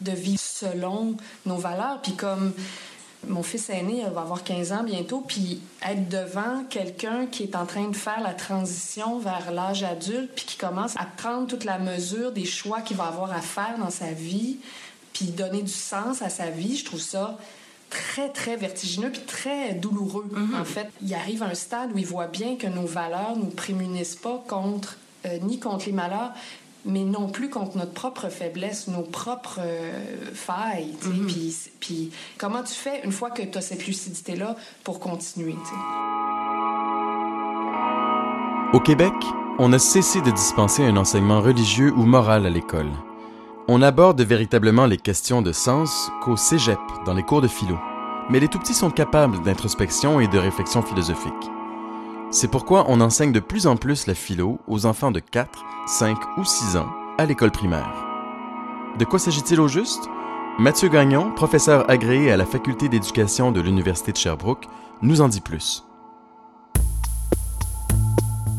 de vivre selon nos valeurs? Puis comme mon fils aîné va avoir 15 ans bientôt, puis être devant quelqu'un qui est en train de faire la transition vers l'âge adulte, puis qui commence à prendre toute la mesure des choix qu'il va avoir à faire dans sa vie, puis donner du sens à sa vie, je trouve ça très, très vertigineux puis très douloureux. Mm-hmm. En fait, il arrive à un stade où il voit bien que nos valeurs nous prémunissent pas contre euh, ni contre les malheurs, mais non plus contre notre propre faiblesse, nos propres euh, failles. Mhm. Puis, comment tu fais une fois que tu as cette lucidité-là pour continuer? Au Québec, on a cessé de dispenser un enseignement religieux ou moral à l'école. On aborde véritablement les questions de sens qu'au cégep, dans les cours de philo. Mais les tout-petits sont capables d'introspection et de réflexion philosophique. C'est pourquoi on enseigne de plus en plus la philo aux enfants de 4, 5 ou 6 ans à l'école primaire. De quoi s'agit-il au juste? Mathieu Gagnon, professeur agréé à la faculté d'éducation de l'Université de Sherbrooke, nous en dit plus.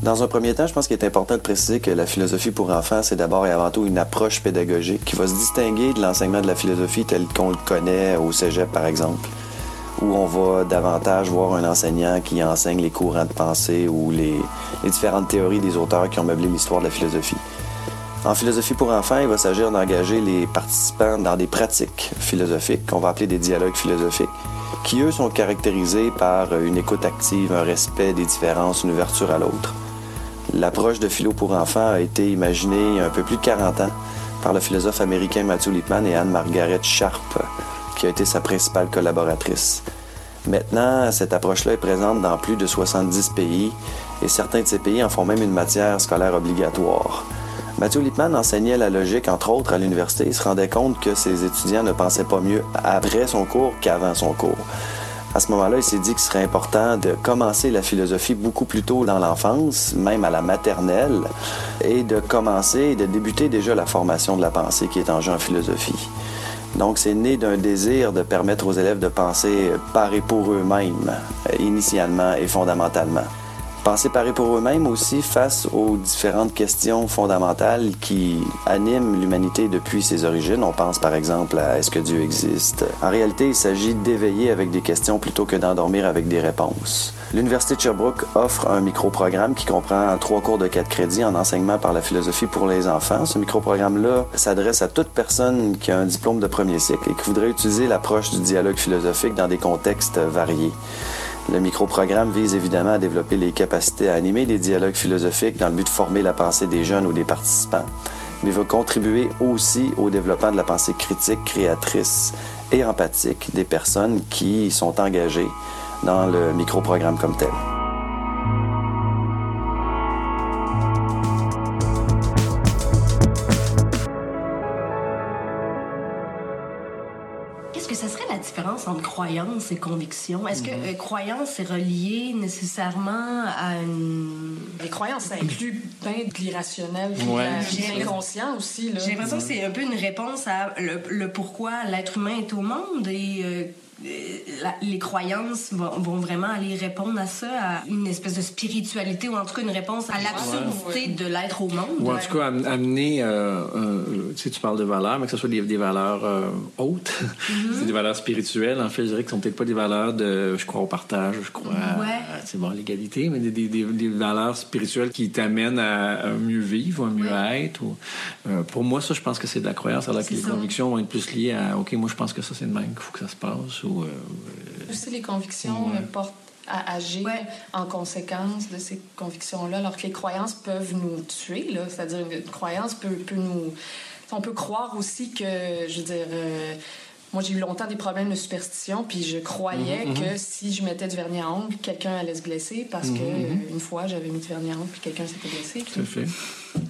Dans un premier temps, je pense qu'il est important de préciser que la philosophie pour enfants, c'est d'abord et avant tout une approche pédagogique qui va se distinguer de l'enseignement de la philosophie tel qu'on le connaît au cégep, par exemple où on va davantage voir un enseignant qui enseigne les courants de pensée ou les, différentes théories des auteurs qui ont meublé l'histoire de la philosophie. En philosophie pour enfants, il va s'agir d'engager les participants dans des pratiques philosophiques, qu'on va appeler des dialogues philosophiques, qui eux sont caractérisés par une écoute active, un respect des différences, une ouverture à l'autre. L'approche de philo pour enfants a été imaginée il y a un peu plus de 40 ans par le philosophe américain Matthew Lipman et Anne-Margaret Sharp, qui a été sa principale collaboratrice. Maintenant, cette approche-là est présente dans plus de 70 pays et certains de ces pays en font même une matière scolaire obligatoire. Mathieu Lippmann enseignait la logique, entre autres, à l'université. Il se rendait compte que ses étudiants ne pensaient pas mieux après son cours qu'avant son cours. À ce moment-là, il s'est dit qu'il serait important de commencer la philosophie beaucoup plus tôt dans l'enfance, même à la maternelle, et de commencer et de débuter déjà la formation de la pensée qui est en jeu en philosophie. Donc, c'est né d'un désir de permettre aux élèves de penser par et pour eux-mêmes, euh, initialement et fondamentalement. Penser par et pour eux-mêmes aussi face aux différentes questions fondamentales qui animent l'humanité depuis ses origines. On pense par exemple à est-ce que Dieu existe? En réalité, il s'agit d'éveiller avec des questions plutôt que d'endormir avec des réponses. L'Université de Sherbrooke offre un micro-programme qui comprend trois cours de quatre crédits en enseignement par la philosophie pour les enfants. Ce micro-programme-là s'adresse à toute personne qui a un diplôme de premier cycle et qui voudrait utiliser l'approche du dialogue philosophique dans des contextes variés. Le micro-programme vise évidemment à développer les capacités à animer les dialogues philosophiques dans le but de former la pensée des jeunes ou des participants, mais va contribuer aussi au développement de la pensée critique, créatrice et empathique des personnes qui sont engagées dans le micro-programme comme tel. Entre croyance et conviction. Est-ce que mm-hmm. euh, croyance est reliée nécessairement à une... Les croyances, ça inclut plein de l'irrationnel, de l'inconscient aussi. J'ai l'impression que c'est un peu une réponse à le, pourquoi l'être humain est au monde et... Euh, les croyances vont, vraiment aller répondre à ça, à une espèce de spiritualité ou en tout cas une réponse à l'absurdité de l'être au monde. Ou en tout cas amener, euh, tu sais, tu parles de valeurs, mais que ce soit des, valeurs euh, hautes, mm-hmm. c'est des valeurs spirituelles. En fait, je dirais que ce sont peut-être pas des valeurs de je crois au partage, je crois c'est bon, l'égalité, mais des, des, des, valeurs spirituelles qui t'amènent à, mieux vivre, à mieux être. Ou, euh, pour moi, ça, je pense que c'est de la croyance, alors que les convictions vont être plus liées à OK, moi, je pense que ça, c'est le même qu'il faut que ça se passe. Ou, euh, Aussi, les convictions portent à agir en conséquence de ces convictions-là, alors que les croyances peuvent nous tuer. C'est-à-dire une croyance peut, peut, nous... On peut croire aussi que, je veux dire... Euh, moi, j'ai eu longtemps des problèmes de superstition, puis je croyais mhm, que mhm. si je mettais du vernis à ongles, quelqu'un allait se blesser parce que mhm, une fois, j'avais mis du vernis à ongles, puis quelqu'un s'était blessé. Tout à fait.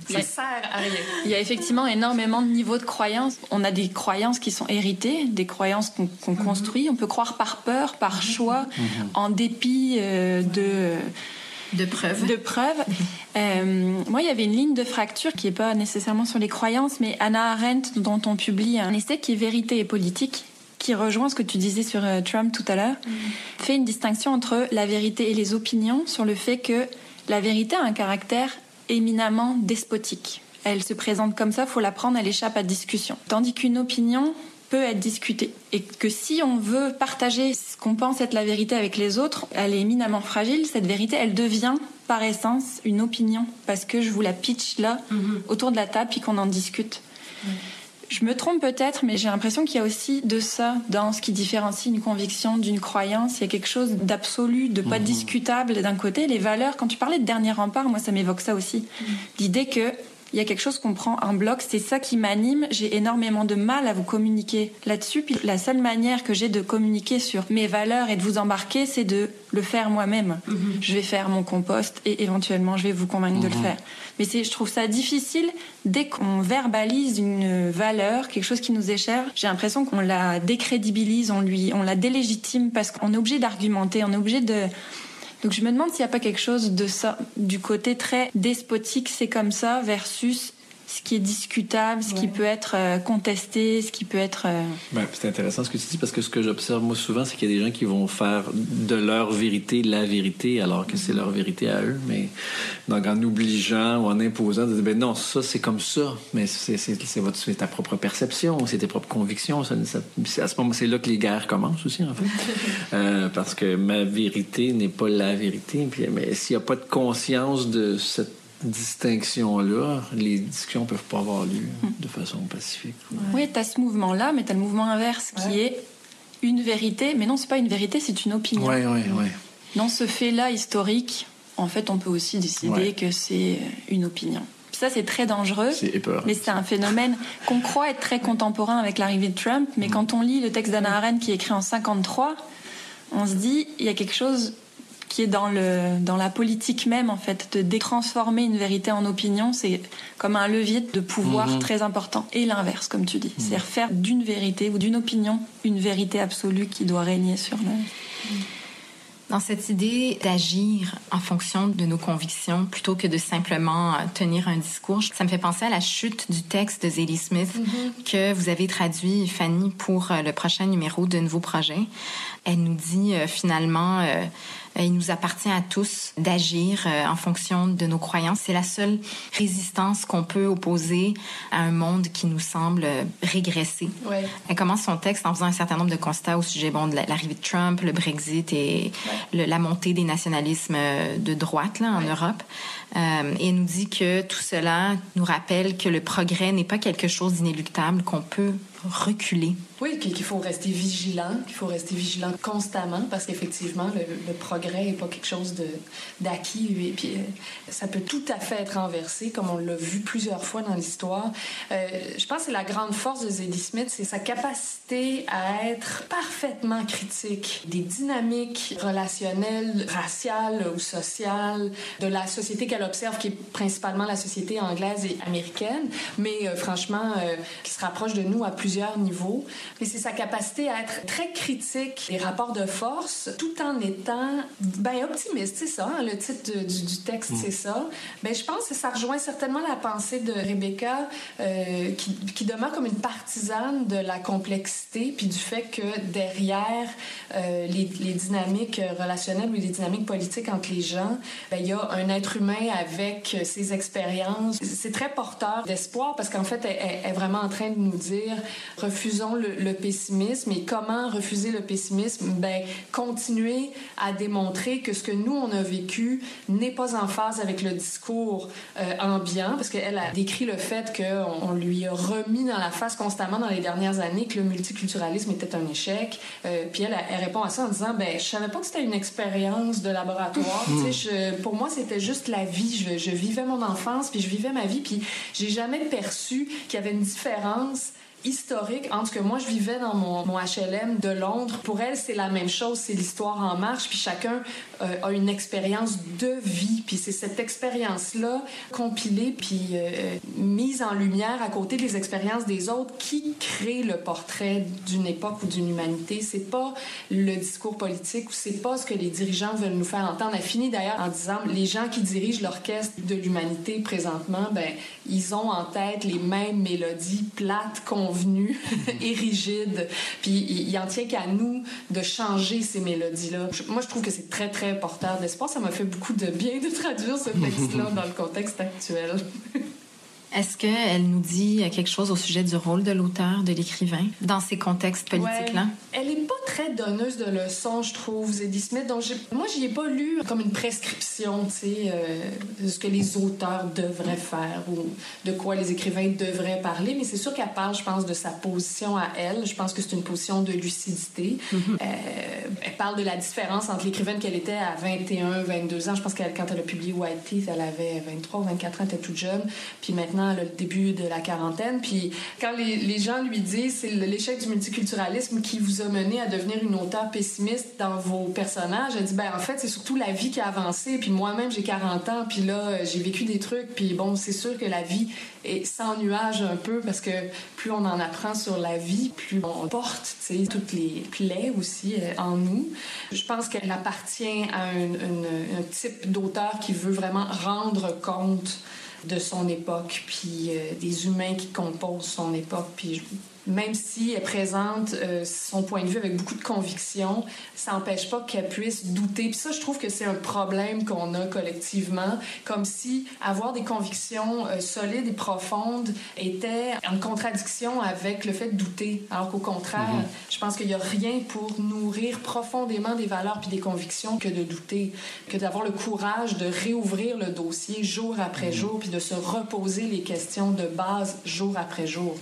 Ça sert à rien. Il y a effectivement énormément de niveaux de croyances. On a des croyances qui sont héritées, des croyances qu'on construit. On peut croire par peur, par choix, en dépit euh, de de preuves. De preuves. Euh, moi, il y avait une ligne de fracture qui n'est pas nécessairement sur les croyances, mais Anna Arendt, dont on publie un essai qui est Vérité et politique, qui rejoint ce que tu disais sur euh, Trump tout à l'heure, mm. fait une distinction entre la vérité et les opinions sur le fait que la vérité a un caractère éminemment despotique. Elle se présente comme ça, faut la prendre, elle échappe à discussion. Tandis qu'une opinion, peut être discutée. Et que si on veut partager ce qu'on pense être la vérité avec les autres, elle est éminemment fragile. Cette vérité, elle devient par essence une opinion. Parce que je vous la pitch là, mhm. autour de la table, puis qu'on en discute. Je me trompe peut-être, mais j'ai l'impression qu'il y a aussi de ça dans ce qui différencie une conviction d'une croyance. Il y a quelque chose d'absolu, de pas mhm. discutable d'un côté. Les valeurs, quand tu parlais de dernier rempart, moi ça m'évoque ça aussi. Mhm. L'idée que il y a quelque chose qu'on prend en bloc, c'est ça qui m'anime. J'ai énormément de mal à vous communiquer là-dessus. Puis la seule manière que j'ai de communiquer sur mes valeurs et de vous embarquer, c'est de le faire moi-même. Mhm. Je vais faire mon compost et éventuellement je vais vous convaincre de le mhm. faire. Mais c'est, je trouve ça difficile dès qu'on verbalise une valeur, quelque chose qui nous est cher. J'ai l'impression qu'on la décrédibilise, on lui, on la délégitime parce qu'on est obligé d'argumenter, on est obligé de donc je me demande s'il n'y a pas quelque chose de ça, du côté très despotique, c'est comme ça, versus ce qui est discutable, ce qui peut être euh, contesté, ce qui peut être... Euh, ben, c'est intéressant ce que tu dis parce que ce que j'observe moi souvent, c'est qu'il y a des gens qui vont faire de leur vérité la vérité alors que c'est leur vérité à eux, mais donc en obligeant ou en imposant, de dire, ben non, ça c'est comme ça, mais c'est, ta propre perception, c'est tes propres convictions. Ça, à ce moment, c'est là que les guerres commencent aussi en fait, euh, parce que ma vérité n'est pas la vérité. Puis, mais s'il n'y a pas de conscience de cette distinction-là, les discussions peuvent pas avoir lieu de façon pacifique. Oui, tu as ce mouvement-là, mais tu as le mouvement inverse qui est une vérité, mais non, c'est pas une vérité, c'est une opinion. Oui, oui, oui. Dans ce fait-là historique, en fait, on peut aussi décider que c'est une opinion. Ça, c'est très dangereux. Mais c'est un phénomène qu'on croit être très contemporain avec l'arrivée de Trump. Mais mm. quand on lit le texte d'Anna Arendt qui est écrit en 53, on se dit, il y a quelque chose qui est dans, le, dans la politique même, en fait, de transformer une vérité en opinion, c'est comme un levier de pouvoir mhm. très important. Et l'inverse, comme tu dis. Mhm. C'est faire d'une vérité ou d'une opinion une vérité absolue qui doit régner sur nous. Dans cette idée d'agir en fonction de nos convictions plutôt que de simplement euh, tenir un discours, ça me fait penser à la chute du texte de Zadie Smith mhm. que vous avez traduit, Fanny, pour euh, le prochain numéro de Nouveau Projet. Elle nous dit euh, finalement euh, il nous appartient à tous d'agir euh, en fonction de nos croyances. C'est la seule résistance qu'on peut opposer à un monde qui nous semble euh, régresser. Elle commence son texte en faisant un certain nombre de constats au sujet bon, de l'arrivée de Trump, le Brexit et la montée des nationalismes de droite là, en Europe. et elle nous dit que tout cela nous rappelle que le progrès n'est pas quelque chose d'inéluctable, qu'on peut reculer. Oui, qu'il faut rester vigilant, qu'il faut rester vigilant constamment parce qu'effectivement, le, progrès et pas quelque chose d'acquis. Et puis, euh, ça peut tout à fait être renversé, comme on l'a vu plusieurs fois dans l'histoire. Euh, je pense que la grande force de Zadie Smith, c'est sa capacité à être parfaitement critique des dynamiques relationnelles, raciales ou sociales de la société qu'elle observe, qui est principalement la société anglaise et américaine, mais euh, franchement, qui se rapproche de nous à plusieurs niveaux. Mais c'est sa capacité à être très critique des rapports de force, tout en étant ben, optimiste, c'est ça, hein, le titre du, texte, c'est mm. ça. Ben, je pense que ça rejoint certainement la pensée de Rebecca, euh, qui, qui, demeure comme une partisane de la complexité, puis du fait que derrière euh, les, les, dynamiques relationnelles ou les dynamiques politiques entre les gens, ben, il y a un être humain avec ses expériences. C'est très porteur d'espoir parce qu'en fait, elle, est vraiment en train de nous dire refusons le, le pessimisme et comment refuser le pessimisme? Ben, continuer à démontrer que ce que nous, on a vécu n'est pas en phase avec le discours euh, ambiant, parce qu'elle a décrit le fait qu'on on lui a remis dans la face constamment dans les dernières années que le multiculturalisme était un échec. Euh, puis elle, répond à ça en disant, ben, je savais pas que c'était une expérience de laboratoire. Pour moi, c'était juste la vie. Je, je vivais mon enfance, puis je vivais ma vie, puis j'ai jamais perçu qu'il y avait une différence historique entre ce que moi je vivais dans mon, HLM de Londres. Pour elle, c'est la même chose, c'est l'histoire en marche, puis chacun euh, a une expérience de vie, puis c'est cette expérience-là compilée puis euh, mise en lumière à côté des expériences des autres qui crée le portrait d'une époque ou d'une humanité. C'est pas le discours politique ou c'est pas ce que les dirigeants veulent nous faire entendre. Elle finit d'ailleurs en disant les gens qui dirigent l'orchestre de l'humanité présentement, ben ils ont en tête les mêmes mélodies plates qu'on convenu et rigide. Puis il, en tient qu'à nous de changer ces mélodies-là. Moi, je trouve que c'est très, très porteur d'espoir. Ça m'a fait beaucoup de bien de traduire ce texte-là dans le contexte actuel. Est-ce qu'elle nous dit quelque chose au sujet du rôle de l'auteur, de l'écrivain, dans ces contextes politiques-là? Elle n'est pas très donneuse de leçons, je trouve, Zadie Smith. Donc, moi, j'y ai pas lu comme une prescription, tu sais, euh, de ce que les auteurs devraient faire ou de quoi les écrivains devraient parler. Mais c'est sûr qu'elle parle, je pense, de sa position à elle. Je pense que c'est une position de lucidité. Mm-hmm. Euh, elle parle de la différence entre l'écrivaine qu'elle était à 21, 22 ans. Je pense que quand elle a publié White Teeth, elle avait 23 ou 24 ans, elle était toute jeune. Puis maintenant, le début de la quarantaine. Puis quand les, gens lui disent c'est l'échec du multiculturalisme qui vous a mené à devenir une auteure pessimiste dans vos personnages, elle dit ben en fait c'est surtout la vie qui a avancé. Puis moi-même j'ai 40 ans, puis là j'ai vécu des trucs. Puis bon c'est sûr que la vie est sans nuage un peu parce que plus on en apprend sur la vie, plus on porte toutes les plaies aussi euh, en nous. Je pense qu'elle appartient à un type d'auteur qui veut vraiment rendre compte de son époque, puis euh, des humains qui composent son époque. Puis même si elle présente euh, son point de vue avec beaucoup de conviction, ça n'empêche pas qu'elle puisse douter. Puis ça, je trouve que c'est un problème qu'on a collectivement, comme si avoir des convictions euh, solides et profondes était en contradiction avec le fait de douter. Alors qu'au contraire, mm-hmm. je pense qu'il n'y a rien pour nourrir profondément des valeurs puis des convictions que de douter, que d'avoir le courage de réouvrir le dossier jour après mm-hmm. jour puis de se reposer les questions de base jour après jour.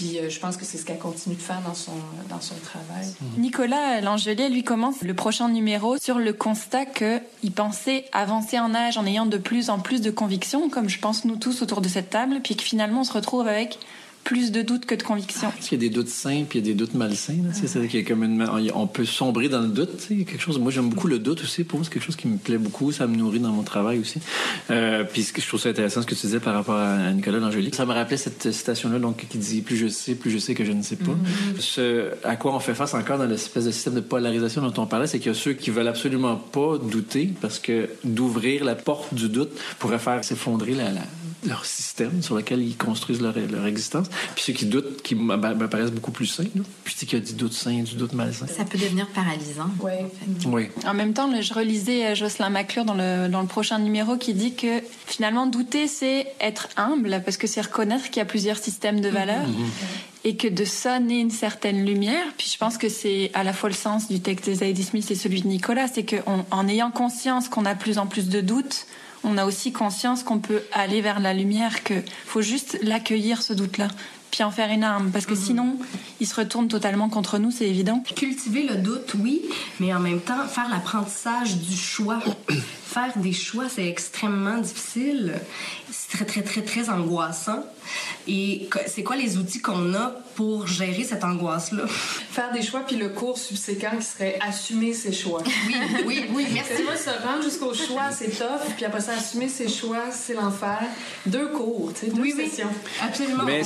Puis euh, je pense que c'est ce qu'elle continue de faire dans son, dans son travail. Mhm. Nicolas Langelier, lui, commence le prochain numéro sur le constat qu'il pensait avancer en âge en ayant de plus en plus de convictions, comme je pense nous tous autour de cette table, puis que finalement on se retrouve avec plus de doutes que de convictions. Il y a des doutes sains puis il y a des doutes malsains. C'est qu'il y a comme une, on peut sombrer dans le doute. Quelque chose. Moi, j'aime beaucoup le doute aussi. Pour moi, c'est quelque chose qui me plaît beaucoup. Ça me nourrit dans mon travail aussi. Euh, puis je trouve ça intéressant ce que tu disais par rapport à Nicolas Langelique. Ça me rappelait cette citation-là, donc qui dit plus je sais, plus je sais que je ne sais pas. Mm-hmm. Ce à quoi on fait face encore dans l'espèce de système de polarisation dont on parlait, c'est qu'il y a ceux qui veulent absolument pas douter parce que d'ouvrir la porte du doute pourrait faire s'effondrer la, la leur système sur lequel ils construisent leur, leur existence. Puis ceux qui doutent, qui m'apparaissent beaucoup plus sains. Puis tu qu'il y a du doute sain, du doute malsain. Ça peut devenir paralysant. Oui. En, oui. en même temps, je relisais euh, Jocelyn McClure dans le, dans le prochain numéro qui dit que finalement, douter, c'est être humble parce que c'est reconnaître qu'il y a plusieurs systèmes de valeurs. Mhm. et que de sonner une certaine lumière. Puis je pense que c'est à la fois le sens du texte de Zadie Smith et celui de Nicolas, c'est qu'en ayant conscience qu'on a de plus en plus de doutes, on a aussi conscience qu'on peut aller vers la lumière, qu'il faut juste l'accueillir, ce doute-là. puis en faire une arme, parce que Mhm. sinon, ils se retournent totalement contre nous, c'est évident. Cultiver le doute, oui, mais en même temps, faire l'apprentissage du choix. Faire des choix, c'est extrêmement difficile. C'est très, très, très, très angoissant. Et c'est quoi les outils qu'on a pour gérer cette angoisse-là? Faire des choix, puis le cours subséquent qui serait assumer ses choix. Oui, oui, oui, merci. Vois, se rendre jusqu'au choix, c'est tough, puis après ça, assumer ses choix, c'est l'enfer. Deux cours, tu sais, deux Oui, oui. sessions. Absolument. Mais.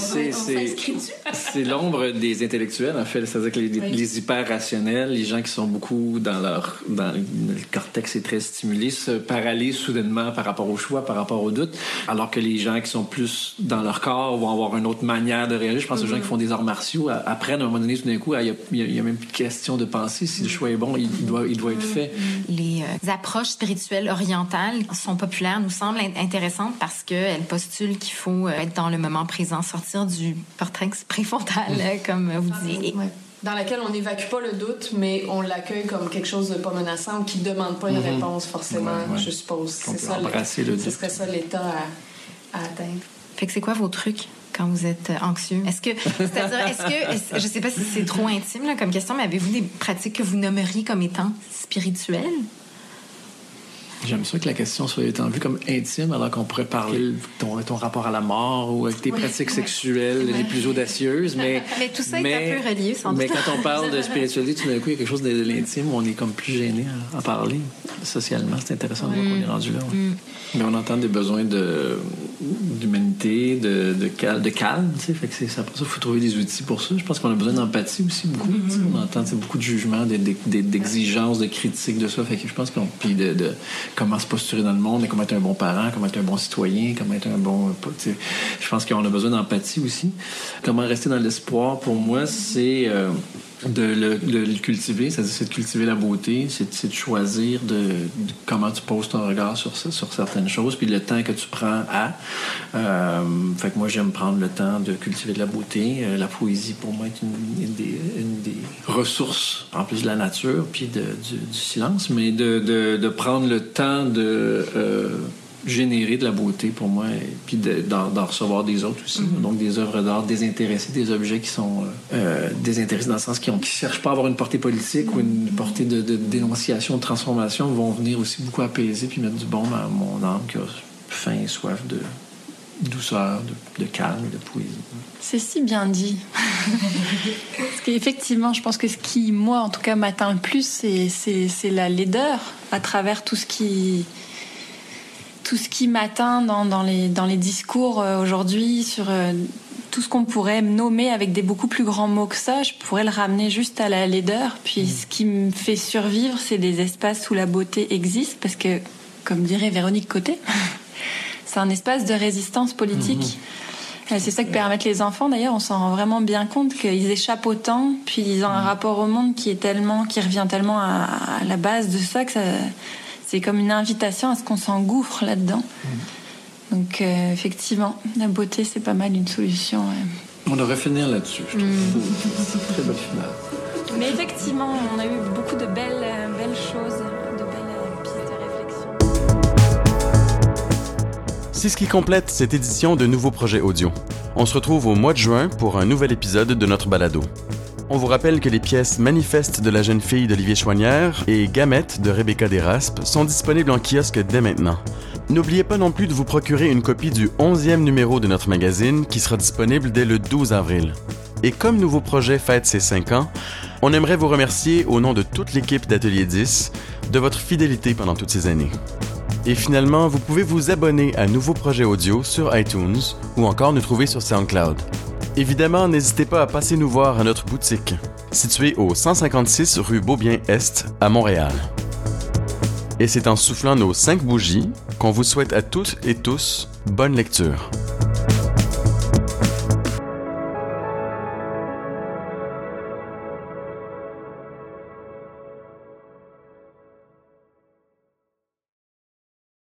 C'est l'ombre des intellectuels, en fait. C'est-à-dire que les, Oui. les hyper-rationnels, les gens qui sont beaucoup dans leur... Dans le cortex est très stimulé, se paralysent soudainement par rapport au choix, par rapport au doute, alors que les gens qui sont plus dans leur corps vont avoir une autre manière de réagir. Je pense aux gens qui font des arts martiaux apprennent à un moment donné, tout d'un coup, ah, il n'y a, même plus de question de penser. Si le choix est bon, il doit, il doit être fait. Les euh, approches spirituelles orientales sont populaires, nous semblent in- intéressantes parce qu'elles postulent qu'il faut euh, être dans le moment présent, sortir du cortex préfrontal, euh, comme vous dites. Dans laquelle on n'évacue pas le doute, mais on l'accueille comme quelque chose de pas menaçant ou qui ne demande pas une réponse forcément, Ouais, ouais. je suppose. C'est ça, le- embrasser le Ce doute. serait ça l'état à, à atteindre. Fait que c'est quoi vos trucs quand vous êtes euh, anxieux? Est-ce que, c'est-à-dire, est-ce que, je sais pas si c'est trop intime là, comme question, mais avez-vous des pratiques que vous nommeriez comme étant spirituelles? J'aime ça que la question soit étant vue comme intime, alors qu'on pourrait parler de ton, ton rapport à la mort ou avec tes pratiques sexuelles les plus audacieuses. Mais, Mais tout ça est un peu relié, sans Mais doute. quand on parle de spiritualité, tout d'un coup, il y a quelque chose de, l'intime où on est comme plus gêné à, à parler. Socialement, c'est intéressant de voir qu'on est rendu là. ouais. Mais on entend des besoins d'humanité, de, de, cal- de calme. Fait que c'est, après ça, il faut trouver des outils pour ça. Je pense qu'on a besoin d'empathie aussi beaucoup. sais. On entend beaucoup de jugements, de- de- de- d'exigences, de critiques de ça. Fait que je pense qu'on. Puis de, de comment se posturer dans le monde, et comment être un bon parent, comment être un bon citoyen, comment être un bon. Je pense qu'on a besoin d'empathie aussi. Comment rester dans l'espoir, pour moi, c'est. euh, de le, de le cultiver, c'est-à-dire c'est de cultiver la beauté, c'est de choisir de, comment tu poses ton regard sur, ce- sur certaines choses, puis le temps que tu prends à. Euh, fait que moi, j'aime prendre le temps de cultiver de la beauté. Euh, la poésie, pour moi, est une, une des, une des ressources, en plus de la nature, puis de, du, du silence, mais de prendre le temps de... euh, générer de la beauté pour moi et puis de- d'en recevoir des autres aussi. Donc des œuvres d'art désintéressées des objets qui sont euh, euh, désintéressés dans le sens qui ne cherchent pas à avoir une portée politique ou une portée de, de dénonciation de transformation vont venir aussi beaucoup apaiser puis mettre du bon à mon âme qui a faim et soif de douceur de, de calme de poésie. C'est si bien dit. Parce qu'effectivement, je pense que ce qui, moi, en tout cas, m'atteint le plus, c'est la laideur à travers tout ce qui, tout ce qui m'atteint dans, dans, les, dans les discours euh, aujourd'hui sur euh, tout ce qu'on pourrait nommer avec des beaucoup plus grands mots que ça. Je pourrais le ramener juste à la laideur. Puis ce qui me fait survivre, c'est des espaces où la beauté existe, parce que, comme dirait Véronique Côté, c'est un espace de résistance politique. Euh, C'est ça que permettent les enfants. D'ailleurs, on s'en rend vraiment bien compte qu'ils échappent au temps, puis ils ont un rapport au monde qui est tellement, qui revient tellement à, à la base de ça que ça, c'est comme une invitation à ce qu'on s'engouffre là-dedans. Donc, euh, effectivement, la beauté, c'est pas mal une solution. ouais. on devrait finir là-dessus je trouve très belle finale Mais effectivement, on a eu beaucoup de belles, euh, belles choses, de belles euh, pistes de réflexion. C'est ce qui complète cette édition de Nouveaux Projets Audio. On se retrouve au mois de juin pour un nouvel épisode de notre balado. On vous rappelle que les pièces Manifeste de la jeune fille d'Olivier Choignard et Gamette de Rebecca Desraspes sont disponibles en kiosque dès maintenant. N'oubliez pas non plus de vous procurer une copie du 11e numéro de notre magazine qui sera disponible dès le 12 avril. Et comme Nouveau Projet fête ses 5 ans, on aimerait vous remercier au nom de toute l'équipe d'Atelier 10 de votre fidélité pendant toutes ces années. Et finalement, vous pouvez vous abonner à Nouveaux Projets Audio sur iTunes ou encore nous trouver sur SoundCloud. Évidemment, n'hésitez pas à passer nous voir à notre boutique, située au 156 rue Beaubien-Est à Montréal. Et c'est en soufflant nos cinq bougies qu'on vous souhaite à toutes et tous bonne lecture.